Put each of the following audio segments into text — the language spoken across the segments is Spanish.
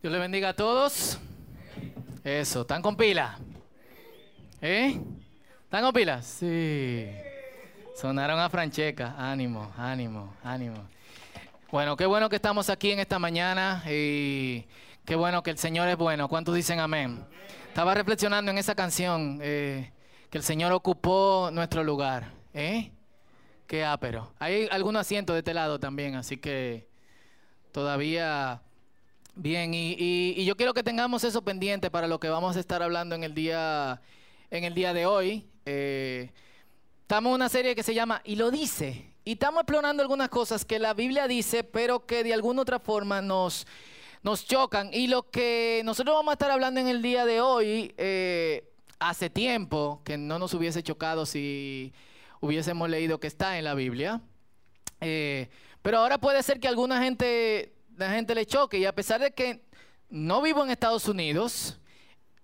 Dios le bendiga a todos. Eso, ¿están con pila? ¿Eh? ¿Están con pila? Sí. Sonaron a Francheca. Ánimo, ánimo, ánimo. Bueno, qué bueno que estamos aquí en esta mañana y qué bueno que el Señor es bueno. ¿Cuántos dicen amén? Estaba reflexionando en esa canción eh, que el Señor ocupó nuestro lugar. ¿Eh? Qué ápero. Hay algunos asientos de este lado también, así que todavía Bien, y, yo quiero que tengamos eso pendiente para lo que vamos a estar hablando en el día, en el día de hoy. Eh, estamos en una serie que se llama Y lo dice. Y estamos explorando algunas cosas que la Biblia dice, pero que de alguna otra forma nos, nos chocan. Y lo que nosotros vamos a estar hablando en el día de hoy, eh, hace tiempo que no nos hubiese chocado si hubiésemos leído que está en la Biblia. Eh, pero ahora puede ser que alguna gente la gente le choque. Y a pesar de que no vivo en Estados Unidos,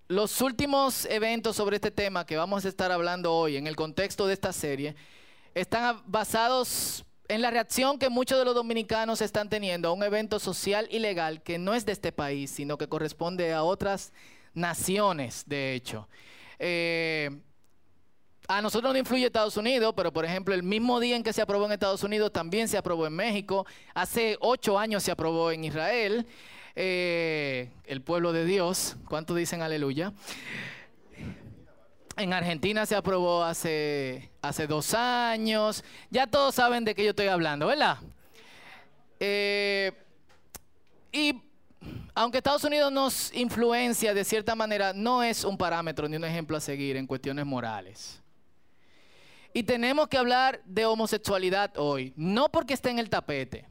los últimos eventos sobre este tema que vamos a estar hablando hoy en el contexto de esta serie están basados en la reacción que muchos de los dominicanos están teniendo a un evento social y legal que no es de este país, sino que corresponde a otras naciones, de hecho. Eh, a nosotros no influye Estados Unidos, pero por ejemplo, el mismo día en que se aprobó en Estados Unidos, también se aprobó en México. Hace ocho años se aprobó en Israel. Eh, el pueblo de Dios. ¿Cuántos dicen aleluya? En Argentina se aprobó hace, hace dos años. Ya todos saben de qué yo estoy hablando, ¿verdad? Eh, y aunque Estados Unidos nos influencia de cierta manera, no es un parámetro ni un ejemplo a seguir en cuestiones morales. Y tenemos que hablar de homosexualidad hoy, no porque esté en el tapete.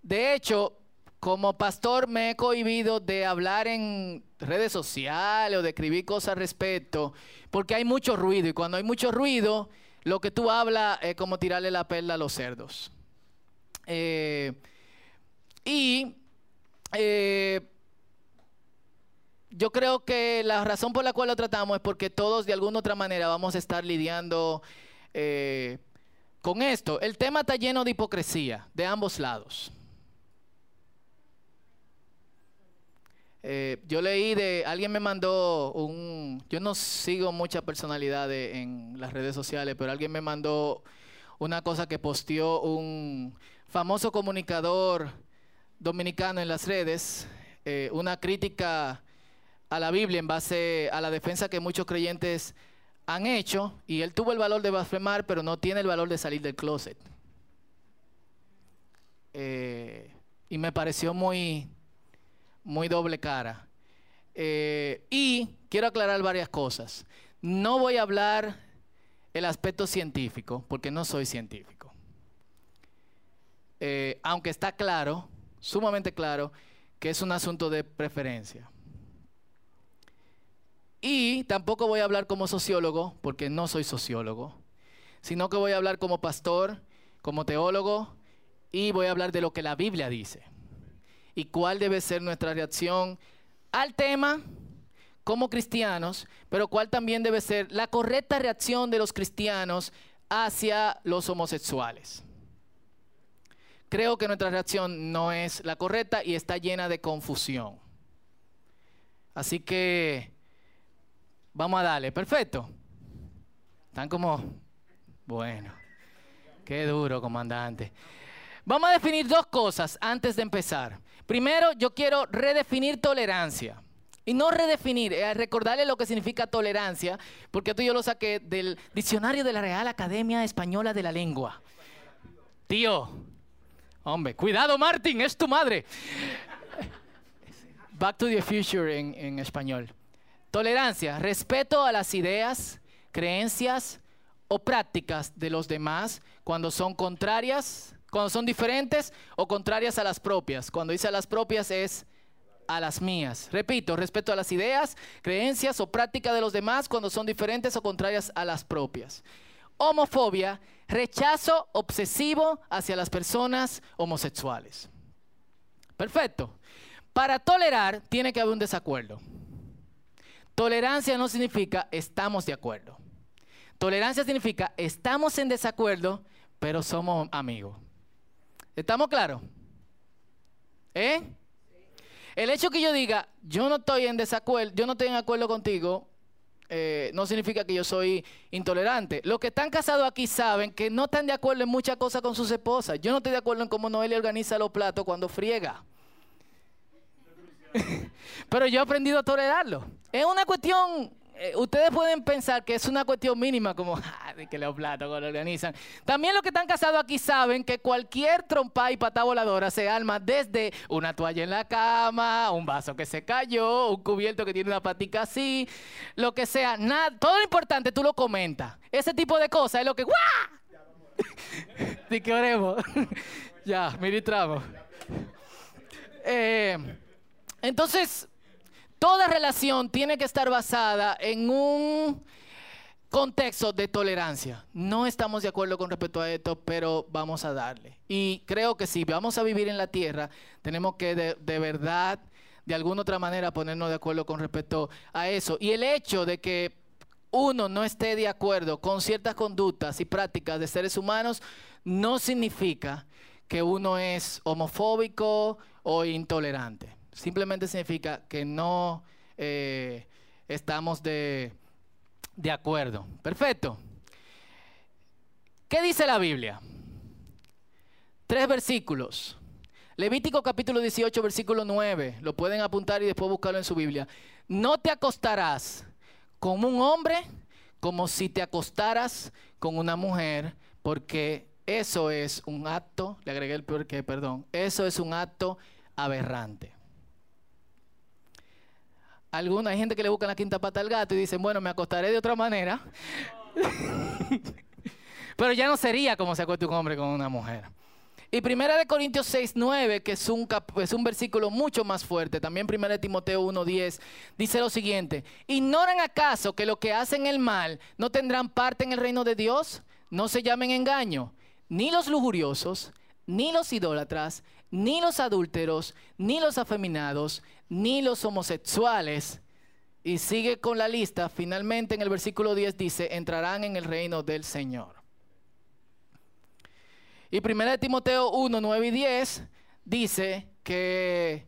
De hecho, como pastor me he cohibido de hablar en redes sociales o de escribir cosas al respecto, porque hay mucho ruido y cuando hay mucho ruido, lo que tú hablas es como tirarle la perla a los cerdos. Eh, y eh, yo creo que la razón por la cual lo tratamos es porque todos de alguna otra manera vamos a estar lidiando eh, con esto. El tema está lleno de hipocresía de ambos lados. Eh, yo leí de, alguien me mandó un, yo no sigo muchas personalidades en las redes sociales, pero alguien me mandó una cosa que posteó un famoso comunicador dominicano en las redes, eh, una crítica a la Biblia en base a la defensa que muchos creyentes han hecho, y él tuvo el valor de blasfemar, pero no tiene el valor de salir del closet. Eh, y me pareció muy, muy doble cara. Eh, y quiero aclarar varias cosas. No voy a hablar el aspecto científico, porque no soy científico. Eh, aunque está claro, sumamente claro, que es un asunto de preferencia. Y tampoco voy a hablar como sociólogo, porque no soy sociólogo, sino que voy a hablar como pastor, como teólogo, y voy a hablar de lo que la Biblia dice. Y cuál debe ser nuestra reacción al tema como cristianos, pero cuál también debe ser la correcta reacción de los cristianos hacia los homosexuales. Creo que nuestra reacción no es la correcta y está llena de confusión. Así que Vamos a darle, perfecto. Están como, bueno, qué duro, comandante. Vamos a definir dos cosas antes de empezar. Primero, yo quiero redefinir tolerancia. Y no redefinir, eh, recordarle lo que significa tolerancia, porque esto yo lo saqué del diccionario de la Real Academia Española de la Lengua. Tío, hombre, cuidado Martín, es tu madre. Back to the future en, en español. Tolerancia, respeto a las ideas, creencias o prácticas de los demás cuando son contrarias, cuando son diferentes o contrarias a las propias. Cuando dice a las propias es a las mías. Repito, respeto a las ideas, creencias o prácticas de los demás cuando son diferentes o contrarias a las propias. Homofobia, rechazo obsesivo hacia las personas homosexuales. Perfecto. Para tolerar tiene que haber un desacuerdo. Tolerancia no significa estamos de acuerdo. Tolerancia significa estamos en desacuerdo, pero somos amigos. ¿Estamos claros? ¿Eh? el hecho que yo diga, yo no estoy en desacuerdo, yo no estoy en acuerdo contigo, eh, no significa que yo soy intolerante. Los que están casados aquí saben que no están de acuerdo en muchas cosas con sus esposas. Yo no estoy de acuerdo en cómo Noelia organiza los platos cuando friega. Pero yo he aprendido a tolerarlo. Es una cuestión eh, ustedes pueden pensar que es una cuestión mínima, como ah, de que los platos lo organizan. También los que están casados aquí saben que cualquier trompa y pata voladora se arma desde una toalla en la cama, un vaso que se cayó, un cubierto que tiene una patica así, lo que sea. Nada, todo lo importante tú lo comentas. Ese tipo de cosas es lo que. ¡Guau! de que oremos. ya, ministramos. Eh, entonces Toda relación tiene que estar basada en un contexto de tolerancia. No estamos de acuerdo con respecto a esto, pero vamos a darle. Y creo que si vamos a vivir en la tierra, tenemos que de, verdad, de alguna otra manera, ponernos de acuerdo con respecto a eso. Y el hecho de que uno no esté de acuerdo con ciertas conductas y prácticas de seres humanos, no significa que uno es homofóbico o intolerante. Simplemente significa que no eh, estamos de, de acuerdo. Perfecto. ¿Qué dice la Biblia? Tres versículos. Levítico capítulo 18, versículo 9. Lo pueden apuntar y después buscarlo en su Biblia. No te acostarás con un hombre como si te acostaras con una mujer, porque eso es un acto, le agregué el peor que, perdón, eso es un acto aberrante. Alguna, hay gente que le busca la quinta pata al gato y dicen, bueno, me acostaré de otra manera. Pero ya no sería como se acuesta un hombre con una mujer. Y Primera de Corintios 6, 9, que es un, es un versículo mucho más fuerte, también Primera de Timoteo 1, 10, dice lo siguiente, ¿ignoran acaso que lo que hacen el mal no tendrán parte en el reino de Dios? No se llamen engaño, ni los lujuriosos, ni los idólatras, ni los adúlteros, ni los afeminados, ni los homosexuales. Y sigue con la lista. Finalmente en el versículo 10 dice, entrarán en el reino del Señor. Y 1 Timoteo 1, 9 y 10 dice que,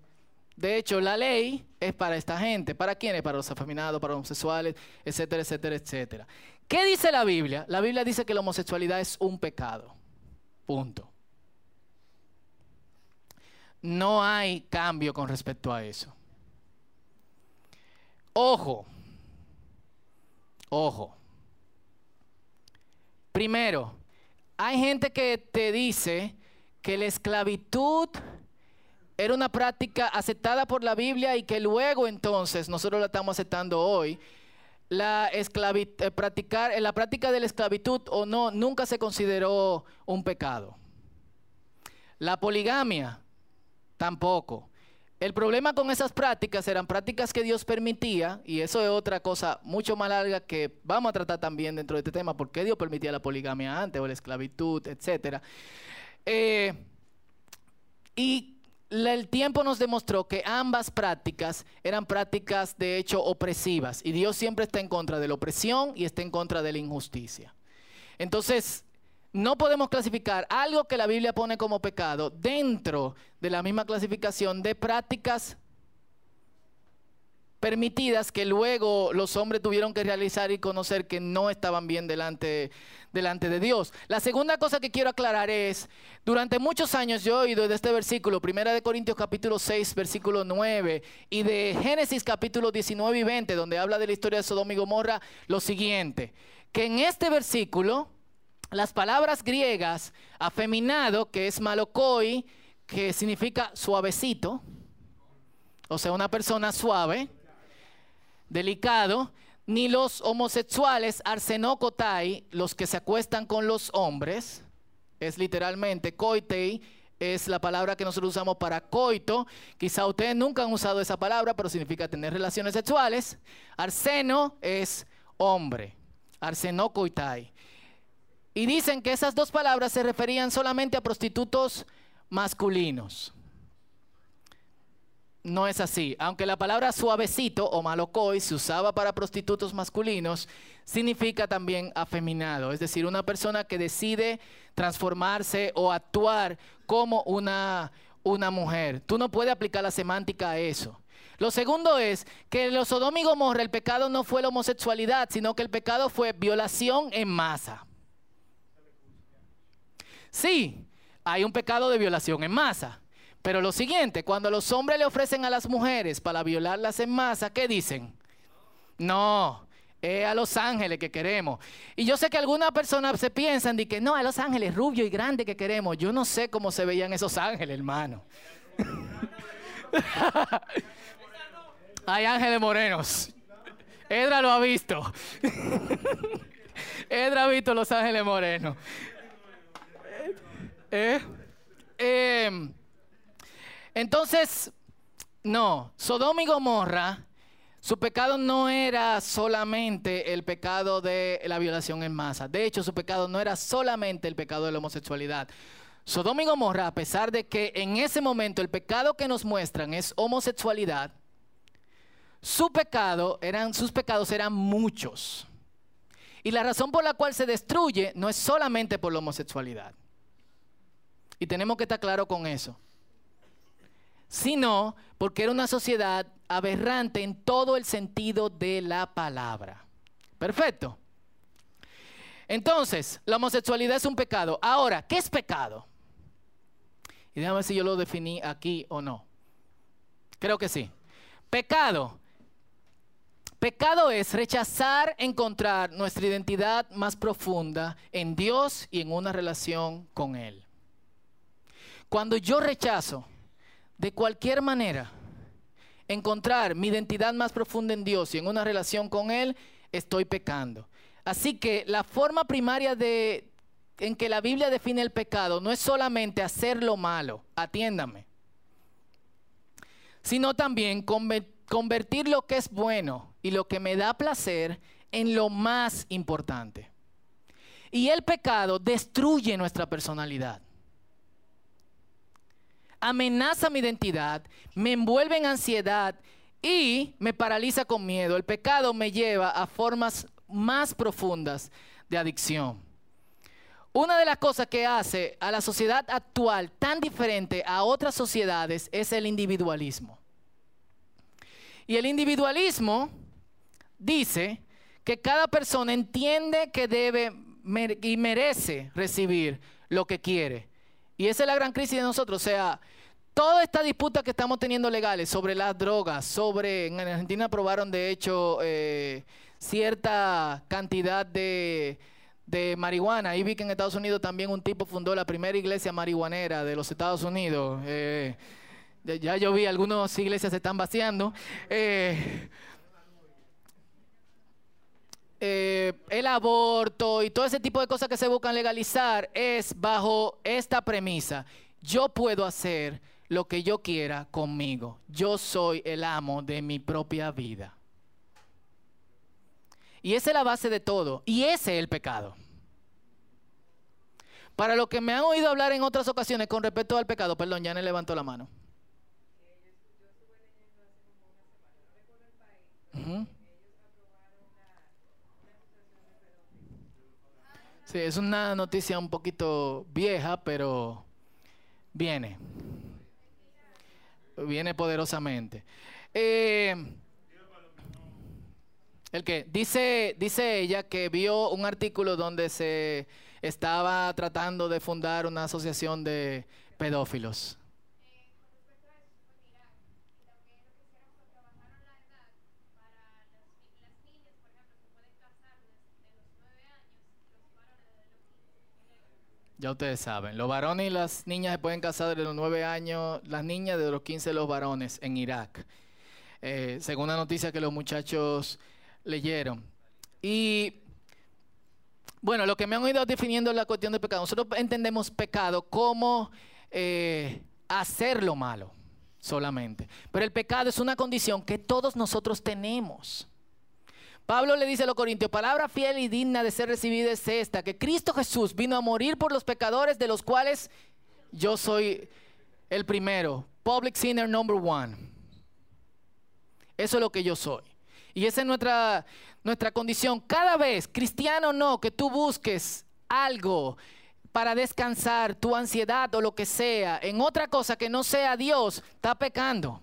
de hecho, la ley es para esta gente. ¿Para quiénes? Para los afeminados, para los homosexuales, etcétera, etcétera, etcétera. ¿Qué dice la Biblia? La Biblia dice que la homosexualidad es un pecado. Punto no hay cambio con respecto a eso. Ojo, ojo. Primero, hay gente que te dice que la esclavitud era una práctica aceptada por la Biblia y que luego entonces nosotros la estamos aceptando hoy. La, eh, practicar, la práctica de la esclavitud o no nunca se consideró un pecado. La poligamia Tampoco. El problema con esas prácticas eran prácticas que Dios permitía, y eso es otra cosa mucho más larga que vamos a tratar también dentro de este tema, por qué Dios permitía la poligamia antes o la esclavitud, etc. Eh, y el tiempo nos demostró que ambas prácticas eran prácticas de hecho opresivas, y Dios siempre está en contra de la opresión y está en contra de la injusticia. Entonces, no podemos clasificar algo que la Biblia pone como pecado dentro de la misma clasificación de prácticas permitidas que luego los hombres tuvieron que realizar y conocer que no estaban bien delante, delante de Dios. La segunda cosa que quiero aclarar es, durante muchos años yo he oído de este versículo, Primera de Corintios capítulo 6, versículo 9, y de Génesis capítulo 19 y 20, donde habla de la historia de Sodoma y Gomorra, lo siguiente, que en este versículo las palabras griegas afeminado, que es malokoi, que significa suavecito, o sea, una persona suave, delicado, ni los homosexuales arsenokotai, los que se acuestan con los hombres, es literalmente koitei, es la palabra que nosotros usamos para coito. Quizá ustedes nunca han usado esa palabra, pero significa tener relaciones sexuales. Arseno es hombre, arsenokoitai. Y dicen que esas dos palabras se referían solamente a prostitutos masculinos. No es así. Aunque la palabra suavecito o malocoi se usaba para prostitutos masculinos, significa también afeminado. Es decir, una persona que decide transformarse o actuar como una, una mujer. Tú no puedes aplicar la semántica a eso. Lo segundo es que los Sodoma y Gomorra el pecado no fue la homosexualidad, sino que el pecado fue violación en masa. Sí, hay un pecado de violación en masa. Pero lo siguiente, cuando los hombres le ofrecen a las mujeres para violarlas en masa, ¿qué dicen? No, es a los ángeles que queremos. Y yo sé que algunas personas se piensan de que no, a los ángeles rubio y grande que queremos. Yo no sé cómo se veían esos ángeles, hermano. Hay ángeles morenos. Edra lo ha visto. Edra ha visto los ángeles morenos. ¿Eh? Em, entonces, no, Sodoma y Gomorra, su pecado no era solamente el pecado de la violación en masa. De hecho, su pecado no era solamente el pecado de la homosexualidad. Sodoma y Gomorra, a pesar de que en ese momento el pecado que nos muestran es homosexualidad, su pecado eran, sus pecados eran muchos. Y la razón por la cual se destruye no es solamente por la homosexualidad. Y tenemos que estar claro con eso. Sino porque era una sociedad aberrante en todo el sentido de la palabra. Perfecto. Entonces, la homosexualidad es un pecado. Ahora, ¿qué es pecado? Y déjame ver si yo lo definí aquí o no. Creo que sí. Pecado Pecado es rechazar encontrar nuestra identidad más profunda en Dios y en una relación con Él. Cuando yo rechazo de cualquier manera encontrar mi identidad más profunda en Dios y en una relación con Él, estoy pecando. Así que la forma primaria de, en que la Biblia define el pecado no es solamente hacer lo malo, atiéndame, sino también convertir lo que es bueno y lo que me da placer en lo más importante. Y el pecado destruye nuestra personalidad. Amenaza mi identidad, me envuelve en ansiedad y me paraliza con miedo. El pecado me lleva a formas más profundas de adicción. Una de las cosas que hace a la sociedad actual tan diferente a otras sociedades es el individualismo. Y el individualismo dice que cada persona entiende que debe y merece recibir lo que quiere. Y esa es la gran crisis de nosotros. O sea, toda esta disputa que estamos teniendo legales sobre las drogas, sobre, en Argentina aprobaron de hecho eh, cierta cantidad de, marihuana. Y vi que en Estados Unidos también un tipo fundó la primera iglesia marihuanera de los Estados Unidos. Eh, ya yo vi algunas iglesias se están vaciando. Eh, eh, el aborto y todo ese tipo de cosas que se buscan legalizar es bajo esta premisa. Yo puedo hacer lo que yo quiera conmigo. Yo soy el amo de mi propia vida. Y esa es la base de todo. Y ese es el pecado. Para lo que me han oído hablar en otras ocasiones con respecto al pecado, perdón, ya le levantó la mano. Sí, es una noticia un poquito vieja, pero viene. Viene poderosamente. Eh, el que dice, dice ella que vio un artículo donde se estaba tratando de fundar una asociación de pedófilos. Ya ustedes saben, los varones y las niñas se pueden casar desde los 9 años, las niñas de los 15 los varones en Irak, eh, según la noticia que los muchachos leyeron. Y bueno, lo que me han oído definiendo la cuestión de pecado, nosotros entendemos pecado como eh, hacer lo malo solamente, pero el pecado es una condición que todos nosotros tenemos. Pablo le dice a los corintios, palabra fiel y digna de ser recibida es esta, que Cristo Jesús vino a morir por los pecadores de los cuales yo soy el primero, public sinner number one. Eso es lo que yo soy. Y esa es nuestra, nuestra condición. Cada vez, cristiano o no, que tú busques algo para descansar tu ansiedad o lo que sea en otra cosa que no sea Dios, está pecando.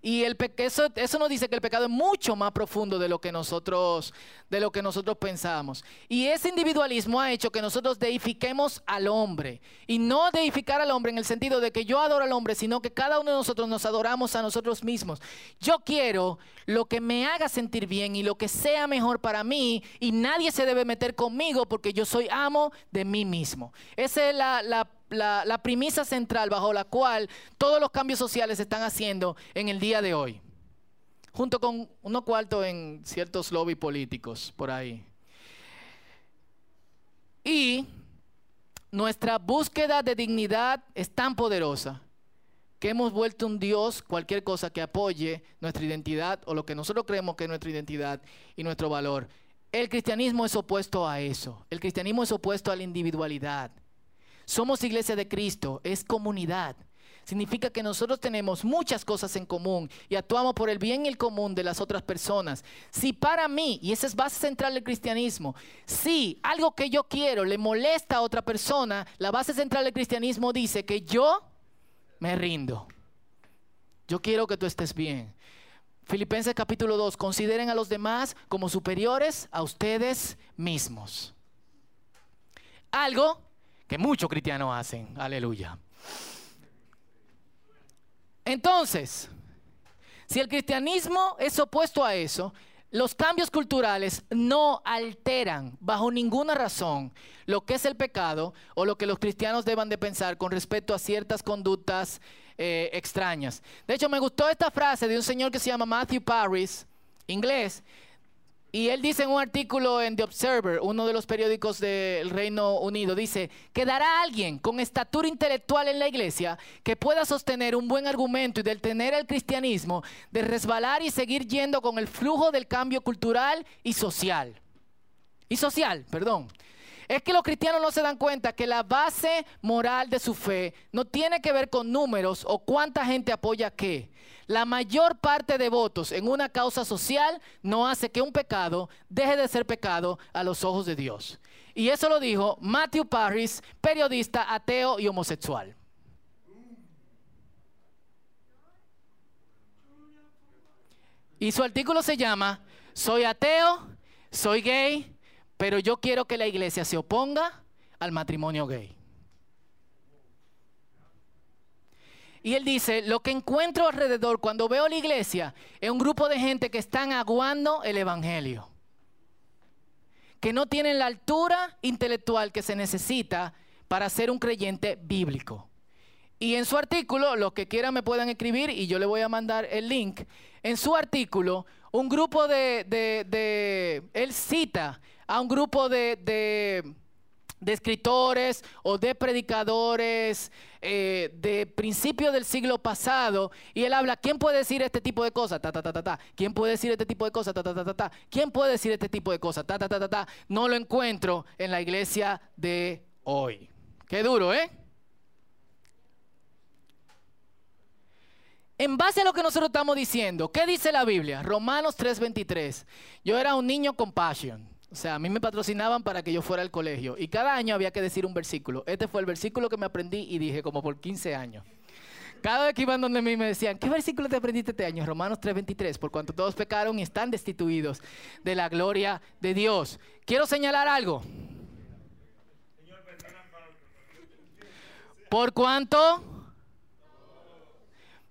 Y el eso, eso nos dice que el pecado es mucho más profundo de lo que nosotros, de lo que nosotros pensamos. Y ese individualismo ha hecho que nosotros deifiquemos al hombre. Y no deificar al hombre en el sentido de que yo adoro al hombre, sino que cada uno de nosotros nos adoramos a nosotros mismos. Yo quiero lo que me haga sentir bien y lo que sea mejor para mí. Y nadie se debe meter conmigo porque yo soy amo de mí mismo. Esa es la la, premisa central bajo la cual todos los cambios sociales se están haciendo en el día de hoy, junto con unos cuartos en ciertos lobbies políticos por ahí. Y nuestra búsqueda de dignidad es tan poderosa que hemos vuelto un Dios cualquier cosa que apoye nuestra identidad o lo que nosotros creemos que es nuestra identidad y nuestro valor. El cristianismo es opuesto a eso. El cristianismo es opuesto a la individualidad. Somos iglesia de Cristo, es comunidad. Significa que nosotros tenemos muchas cosas en común y actuamos por el bien y el común de las otras personas. Si para mí, y esa es base central del cristianismo, si algo que yo quiero le molesta a otra persona, la base central del cristianismo dice que yo me rindo. Yo quiero que tú estés bien. Filipenses capítulo 2, consideren a los demás como superiores a ustedes mismos. Algo que muchos cristianos hacen. Aleluya. Entonces, si el cristianismo es opuesto a eso, los cambios culturales no alteran bajo ninguna razón lo que es el pecado o lo que los cristianos deban de pensar con respecto a ciertas conductas eh, extrañas. De hecho, me gustó esta frase de un señor que se llama Matthew Paris, inglés, y él dice en un artículo en The Observer, uno de los periódicos del Reino Unido, dice, quedará alguien con estatura intelectual en la iglesia que pueda sostener un buen argumento y detener el cristianismo de resbalar y seguir yendo con el flujo del cambio cultural y social. Y social, perdón. Es que los cristianos no se dan cuenta que la base moral de su fe no tiene que ver con números o cuánta gente apoya qué. La mayor parte de votos en una causa social no hace que un pecado deje de ser pecado a los ojos de Dios. Y eso lo dijo Matthew Parris, periodista ateo y homosexual. Y su artículo se llama Soy ateo, soy gay, pero yo quiero que la iglesia se oponga al matrimonio gay. Y él dice, lo que encuentro alrededor cuando veo la iglesia es un grupo de gente que están aguando el Evangelio. Que no tienen la altura intelectual que se necesita para ser un creyente bíblico. Y en su artículo, los que quieran me puedan escribir y yo le voy a mandar el link. En su artículo, un grupo de, de él cita a un grupo de, escritores o de predicadores eh, de principios del siglo pasado y él habla, ¿quién puede decir este tipo de cosas? Ta, ta, ta, ta, ¿Quién puede decir este tipo de cosas? Ta, ta, ta, ta, ¿Quién puede decir este tipo de cosas? Ta, ta, ta, ta, No lo encuentro en la iglesia de hoy. Qué duro, ¿eh? En base a lo que nosotros estamos diciendo, ¿qué dice la Biblia? Romanos 3:23. Yo era un niño con pasión. O sea, a mí me patrocinaban para que yo fuera al colegio y cada año había que decir un versículo. Este fue el versículo que me aprendí y dije como por 15 años. Cada vez que iban donde mí me decían, ¿qué versículo te aprendiste este año? Romanos 3:23, por cuanto todos pecaron y están destituidos de la gloria de Dios. Quiero señalar algo. Por cuanto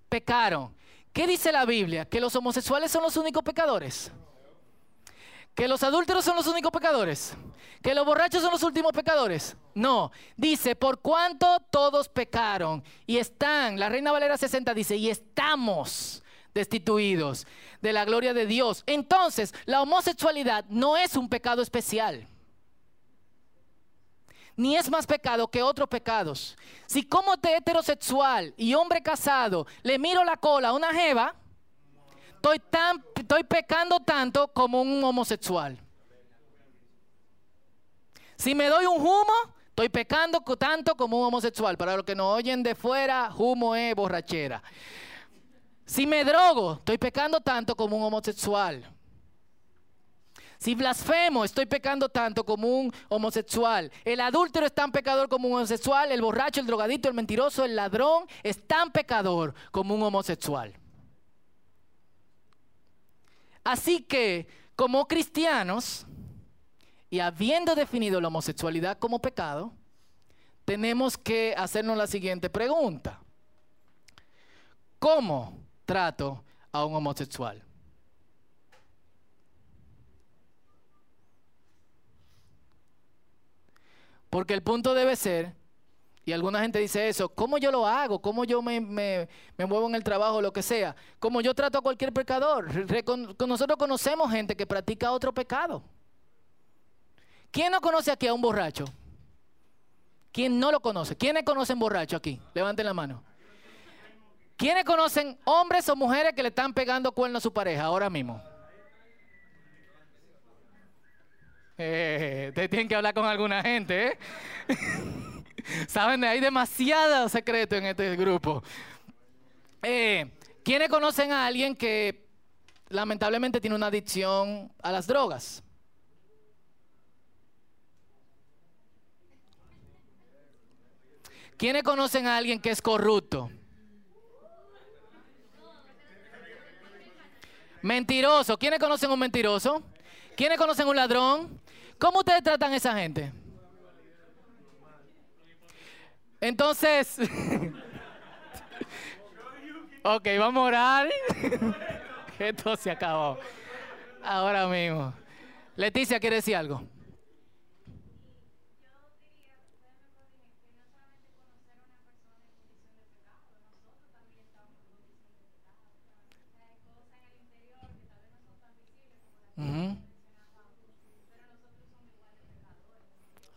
pecaron. ¿Qué dice la Biblia? ¿Que los homosexuales son los únicos pecadores? ¿Que los adúlteros son los únicos pecadores? ¿Que los borrachos son los últimos pecadores? No. Dice, por cuanto todos pecaron y están, la Reina Valera 60 dice, y estamos destituidos de la gloria de Dios. Entonces, la homosexualidad no es un pecado especial. Ni es más pecado que otros pecados. Si como de heterosexual y hombre casado le miro la cola a una jeva, estoy, tan, estoy pecando tanto como un homosexual. Si me doy un humo, estoy pecando tanto como un homosexual. Para los que nos oyen de fuera, humo es borrachera. Si me drogo, estoy pecando tanto como un homosexual. Si blasfemo, estoy pecando tanto como un homosexual. El adúltero es tan pecador como un homosexual. El borracho, el drogadito, el mentiroso, el ladrón es tan pecador como un homosexual. Así que, como cristianos, y habiendo definido la homosexualidad como pecado, tenemos que hacernos la siguiente pregunta. ¿Cómo trato a un homosexual? Porque el punto debe ser, y alguna gente dice eso, ¿cómo yo lo hago? ¿Cómo yo me, muevo en el trabajo, lo que sea? ¿Cómo yo trato a cualquier pecador? nosotros conocemos gente que practica otro pecado. ¿Quién no conoce aquí a un borracho? ¿Quién no lo conoce? ¿Quiénes conocen borracho aquí? Levanten la mano. ¿Quiénes conocen hombres o mujeres que le están pegando cuernos a su pareja ahora mismo? Eh, tienen que hablar con alguna gente, ¿eh? Saben, hay demasiado secreto en este grupo. Eh, ¿Quiénes conocen a alguien que lamentablemente tiene una adicción a las drogas? ¿Quiénes conocen a alguien que es corrupto? Mentiroso. ¿Quiénes conocen a un mentiroso? ¿Quiénes conocen a un ladrón? ¿Cómo ustedes tratan a esa gente? Entonces, ok, vamos a orar. Esto se acabó. Ahora mismo. Leticia, ¿quiere decir algo?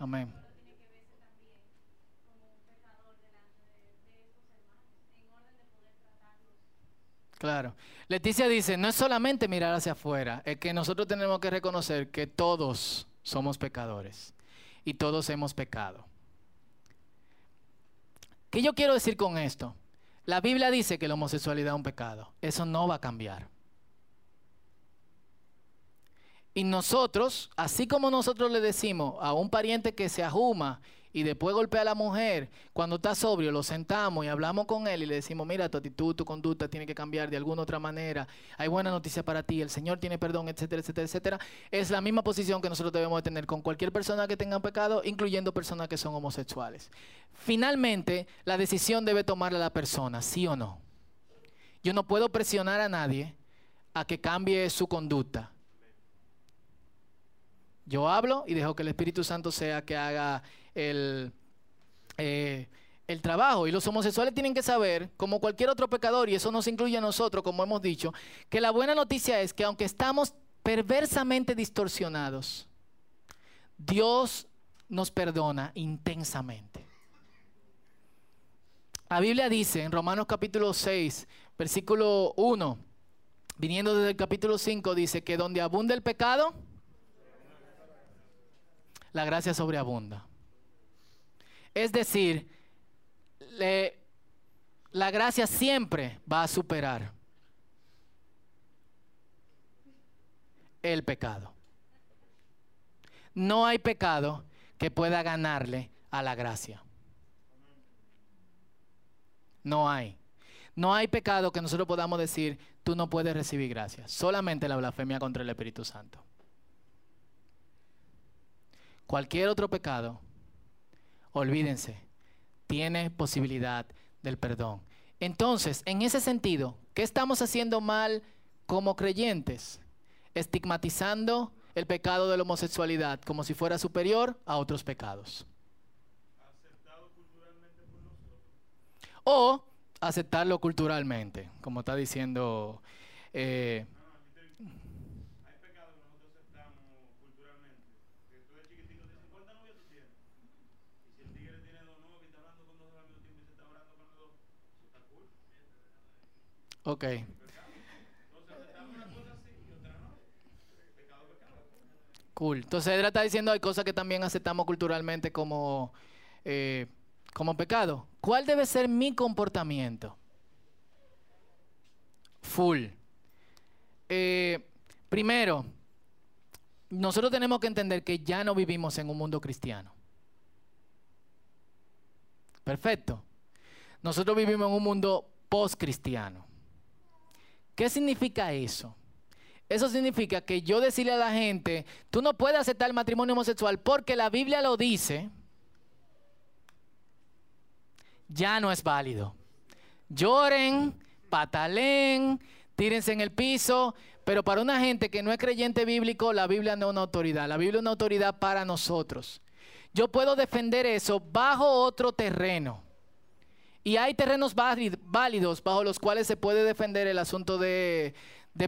Amén. Claro. Leticia dice, no es solamente mirar hacia afuera, es que nosotros tenemos que reconocer que todos somos pecadores y todos hemos pecado. ¿Qué yo quiero decir con esto? La Biblia dice que la homosexualidad es un pecado. Eso no va a cambiar. Y nosotros, así como nosotros le decimos a un pariente que se ajuma y después golpea a la mujer, cuando está sobrio lo sentamos y hablamos con él y le decimos, mira, tu actitud, tu conducta tiene que cambiar de alguna otra manera, hay buena noticia para ti, el Señor tiene perdón, etcétera, etcétera, etcétera. Es la misma posición que nosotros debemos de tener con cualquier persona que tenga pecado, incluyendo personas que son homosexuales. Finalmente, la decisión debe tomarla la persona, sí o no. Yo no puedo presionar a nadie a que cambie su conducta. Yo hablo y dejo que el Espíritu Santo sea que haga el, eh, el trabajo. Y los homosexuales tienen que saber, como cualquier otro pecador, y eso nos incluye a nosotros, como hemos dicho, que la buena noticia es que aunque estamos perversamente distorsionados, Dios nos perdona intensamente. La Biblia dice en Romanos capítulo 6, versículo 1, viniendo desde el capítulo 5, dice que donde abunda el pecado, la gracia sobreabunda. Es decir, la gracia siempre va a superar el pecado. No hay pecado que pueda ganarle a la gracia. No hay. No hay pecado que nosotros podamos decir, tú no puedes recibir gracia. Solamente la blasfemia contra el Espíritu Santo cualquier otro pecado, olvídense, tiene posibilidad del perdón. Entonces, en ese sentido, ¿qué estamos haciendo mal como creyentes? Estigmatizando el pecado de la homosexualidad como si fuera superior a otros pecados. O aceptarlo culturalmente, como está diciendo eh, Ok. Cool. Entonces Edra está diciendo hay cosas que también aceptamos culturalmente como, eh, como pecado. ¿Cuál debe ser mi comportamiento? Full. Eh, primero, nosotros tenemos que entender que ya no vivimos en un mundo cristiano. Perfecto. Nosotros vivimos en un mundo post-cristiano. ¿Qué significa eso? Eso significa que yo decirle a la gente, tú no puedes aceptar el matrimonio homosexual porque la Biblia lo dice, ya no es válido. Lloren, patalen, tírense en el piso, pero para una gente que no es creyente bíblico, la Biblia no es una autoridad. La Biblia es una autoridad para nosotros. Yo puedo defender eso bajo otro terreno. Y hay terrenos válidos bajo los cuales se puede defender el asunto de,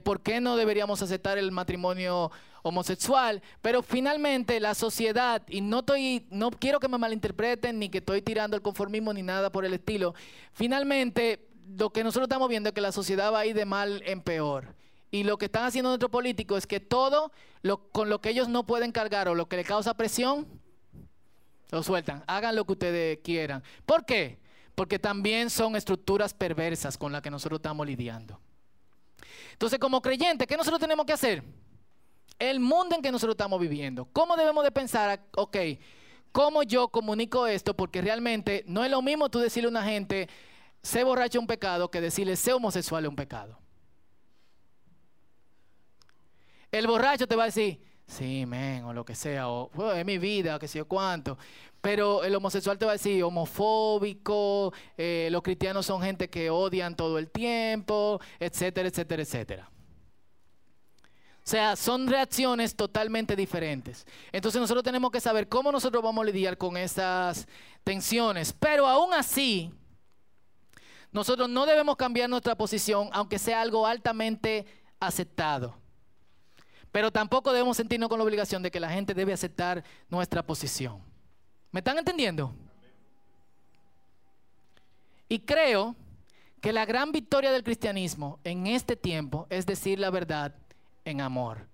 por qué no deberíamos aceptar el matrimonio homosexual, pero finalmente la sociedad, y no, estoy, no quiero que me malinterpreten ni que estoy tirando el conformismo ni nada por el estilo, finalmente lo que nosotros estamos viendo es que la sociedad va a ir de mal en peor. Y lo que están haciendo nuestros políticos es que todo lo, con lo que ellos no pueden cargar o lo que le causa presión, lo sueltan. Hagan lo que ustedes quieran. ¿Por qué? Porque también son estructuras perversas con las que nosotros estamos lidiando. Entonces, como creyentes, ¿qué nosotros tenemos que hacer? El mundo en que nosotros estamos viviendo. ¿Cómo debemos de pensar? Ok, ¿cómo yo comunico esto? Porque realmente no es lo mismo tú decirle a una gente, sé borracho un pecado, que decirle, sé homosexual un pecado. El borracho te va a decir, sí, men, o lo que sea, o es mi vida, que sé yo cuánto. Pero el homosexual te va a decir homofóbico, eh, los cristianos son gente que odian todo el tiempo, etcétera, etcétera, etcétera. O sea, son reacciones totalmente diferentes. Entonces nosotros tenemos que saber cómo nosotros vamos a lidiar con esas tensiones. Pero aún así, nosotros no debemos cambiar nuestra posición, aunque sea algo altamente aceptado. Pero tampoco debemos sentirnos con la obligación de que la gente debe aceptar nuestra posición. ¿Me están entendiendo? Y creo que la gran victoria del cristianismo en este tiempo es decir la verdad en amor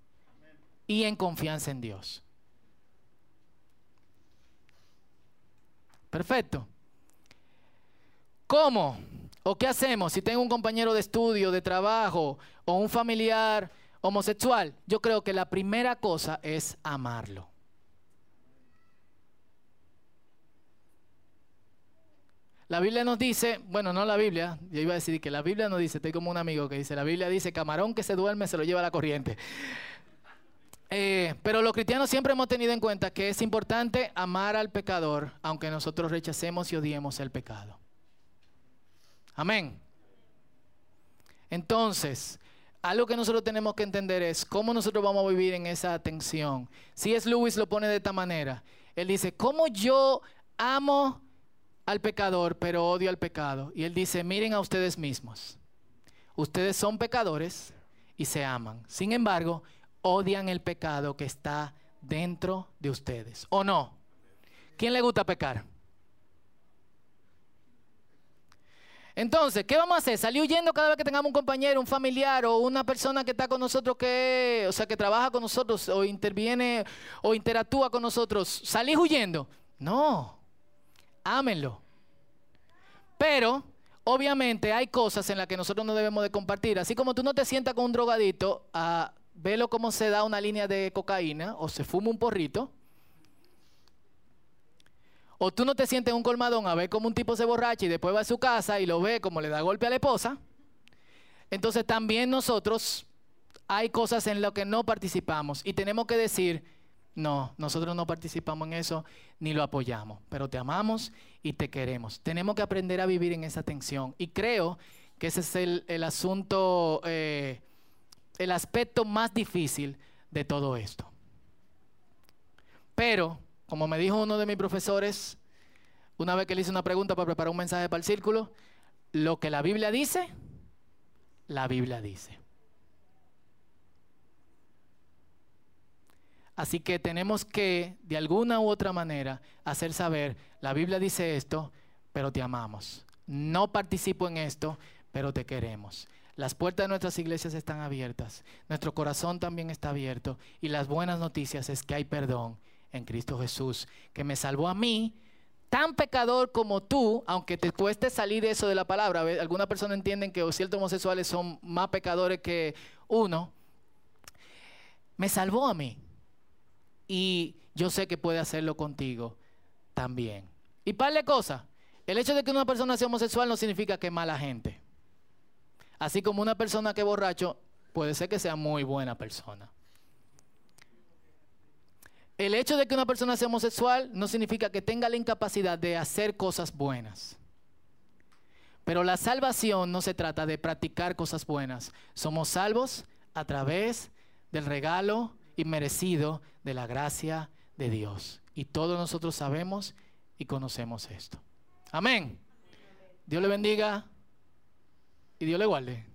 y en confianza en Dios. Perfecto. ¿Cómo? ¿O qué hacemos si tengo un compañero de estudio, de trabajo o un familiar homosexual, yo creo que la primera cosa es amarlo. La Biblia nos dice, bueno, no la Biblia, yo iba a decir que la Biblia nos dice, estoy como un amigo que dice, la Biblia dice, camarón que se duerme se lo lleva a la corriente. Eh, pero los cristianos siempre hemos tenido en cuenta que es importante amar al pecador, aunque nosotros rechacemos y odiemos el pecado. Amén. Entonces, algo que nosotros tenemos que entender es cómo nosotros vamos a vivir en esa tensión. Si es Lewis lo pone de esta manera. Él dice, ¿cómo yo amo al pecador pero odio al pecado? Y él dice, miren a ustedes mismos. Ustedes son pecadores y se aman. Sin embargo, odian el pecado que está dentro de ustedes. ¿O no? ¿Quién le gusta pecar? Entonces, ¿qué vamos a hacer? ¿Salir huyendo cada vez que tengamos un compañero, un familiar o una persona que está con nosotros, que, o sea, que trabaja con nosotros o interviene o interactúa con nosotros? ¿Salir huyendo? No, ámenlo. Pero, obviamente, hay cosas en las que nosotros no debemos de compartir. Así como tú no te sientas con un drogadito a verlo cómo se da una línea de cocaína o se fuma un porrito. O tú no te sientes en un colmadón a ver cómo un tipo se borracha y después va a su casa y lo ve como le da golpe a la esposa. Entonces también nosotros hay cosas en las que no participamos y tenemos que decir, no, nosotros no participamos en eso ni lo apoyamos, pero te amamos y te queremos. Tenemos que aprender a vivir en esa tensión y creo que ese es el, asunto, eh, el aspecto más difícil de todo esto. Pero como me dijo uno de mis profesores, una vez que le hice una pregunta para preparar un mensaje para el círculo, lo que la Biblia dice, la Biblia dice. Así que tenemos que, de alguna u otra manera, hacer saber, la Biblia dice esto, pero te amamos. No participo en esto, pero te queremos. Las puertas de nuestras iglesias están abiertas, nuestro corazón también está abierto y las buenas noticias es que hay perdón en Cristo Jesús, que me salvó a mí, tan pecador como tú, aunque te cueste salir eso de la palabra. Algunas personas entienden que ciertos homosexuales son más pecadores que uno. Me salvó a mí. y yo sé que puede hacerlo contigo también. Y par de cosas. El hecho de que una persona sea homosexual no significa que es mala gente. Así como una persona que es borracho puede ser que sea muy buena persona. El hecho de que una persona sea homosexual no significa que tenga la incapacidad de hacer cosas buenas. Pero la salvación no se trata de practicar cosas buenas. Somos salvos a través del regalo inmerecido de la gracia de Dios. Y todos nosotros sabemos y conocemos esto. Amén. Dios le bendiga y Dios le guarde.